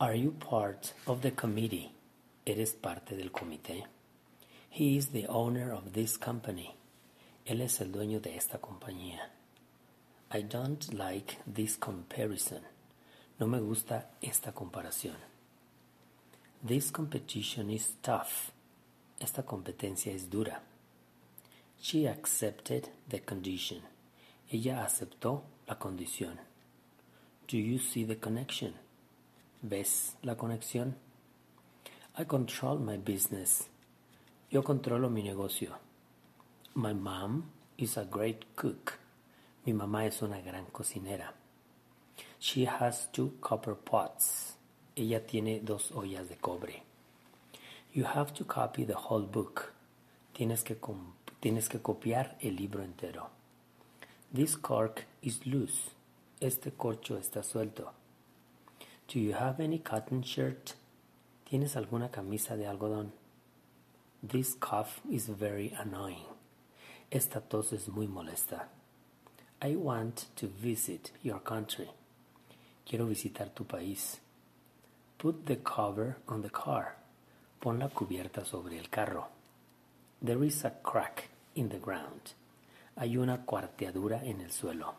Are you part of the committee? ¿Eres parte del comité? He is the owner of this company. Él es el dueño de esta compañía. I don't like this comparison. No me gusta esta comparación. This competition is tough. Esta competencia es dura. She accepted the condition. Ella aceptó la condición. Do you see the connection? ¿Ves la conexión? I control my business. Yo controlo mi negocio. My mom is a great cook. Mi mamá es una gran cocinera. She has two copper pots. Ella tiene dos ollas de cobre. You have to copy the whole book. Tienes que, tienes que copiar el libro entero. This cork is loose. Este corcho está suelto. Do you have any cotton shirt? ¿Tienes alguna camisa de algodón? This cough is very annoying. Esta tos es muy molesta. I want to visit your country. Quiero visitar tu país. Put the cover on the car. Pon la cubierta sobre el carro. There is a crack in the ground. Hay una cuarteadura en el suelo.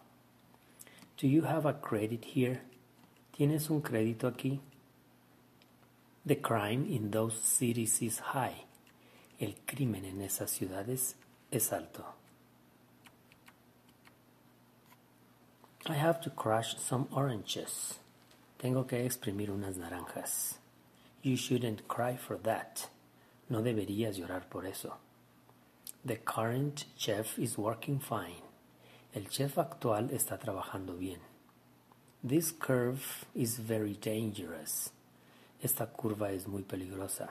Do you have a credit here? ¿Tienes un crédito aquí? The crime in those cities is high. El crimen en esas ciudades es alto. I have to crush some oranges. Tengo que exprimir unas naranjas. You shouldn't cry for that. No deberías llorar por eso. The current chef is working fine. El chef actual está trabajando bien. This curve is very dangerous. Esta curva es muy peligrosa.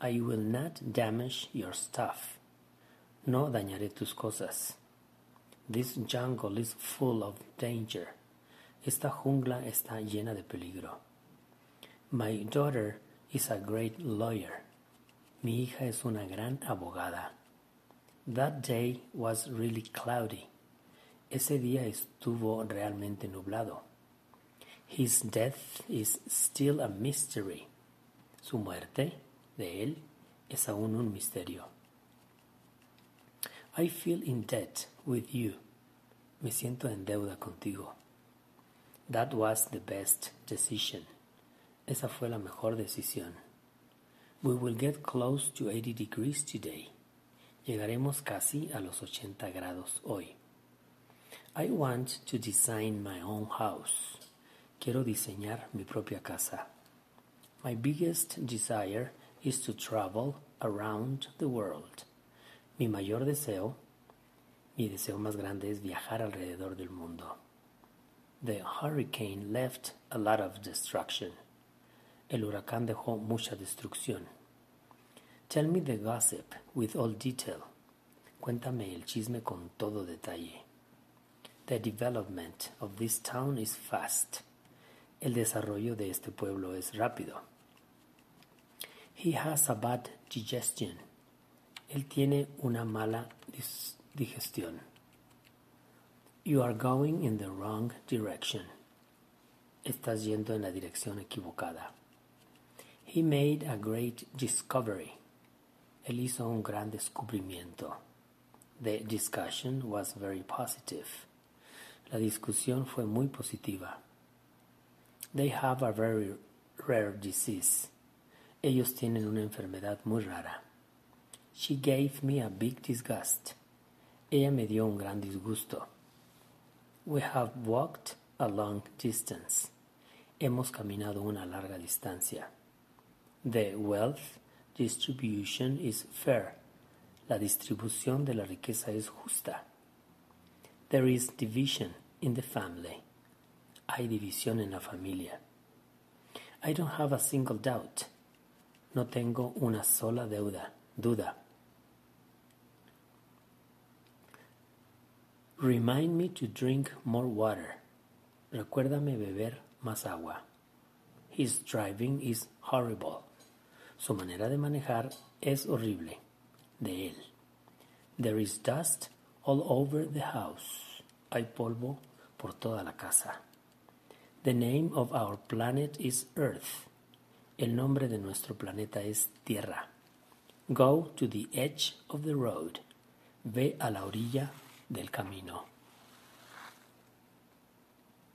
I will not damage your stuff. No dañaré tus cosas. This jungle is full of danger. Esta jungla está llena de peligro. My daughter is a great lawyer. Mi hija es una gran abogada. That day was really cloudy. Ese día estuvo realmente nublado. His death is still a mystery. Su muerte, de él, es aún un misterio. I feel in debt with you. Me siento en deuda contigo. That was the best decision. Esa fue la mejor decisión. We will get close to 80 degrees today. Llegaremos casi a los 80 grados hoy. I want to design my own house. Quiero diseñar mi propia casa. My biggest desire is to travel around the world. Mi mayor deseo, mi deseo más grande es viajar alrededor del mundo. The hurricane left a lot of destruction. El huracán dejó mucha destrucción. Tell me the gossip with all detail. Cuéntame el chisme con todo detalle. The development of this town is fast. El desarrollo de este pueblo es rápido. He has a bad digestion. Él tiene una mala digestión. You are going in the wrong direction. Estás yendo en la dirección equivocada. He made a great discovery. Él hizo un gran descubrimiento. The discussion was very positive. La discusión fue muy positiva. They have a very rare disease. Ellos tienen una enfermedad muy rara. She gave me a big disgust. Ella me dio un gran disgusto. We have walked a long distance. Hemos caminado una larga distancia. The wealth distribution is fair. La distribución de la riqueza es justa. There is division in the family. Hay división en la familia. I don't have a single doubt. No tengo una sola deuda, duda. Remind me to drink more water. Recuérdame beber más agua. His driving is horrible. Su manera de manejar es horrible. De él. There is dust all over the house. Hay polvo por toda la casa. The name of our planet is Earth. El nombre de nuestro planeta es Tierra. Go to the edge of the road. Ve a la orilla del camino.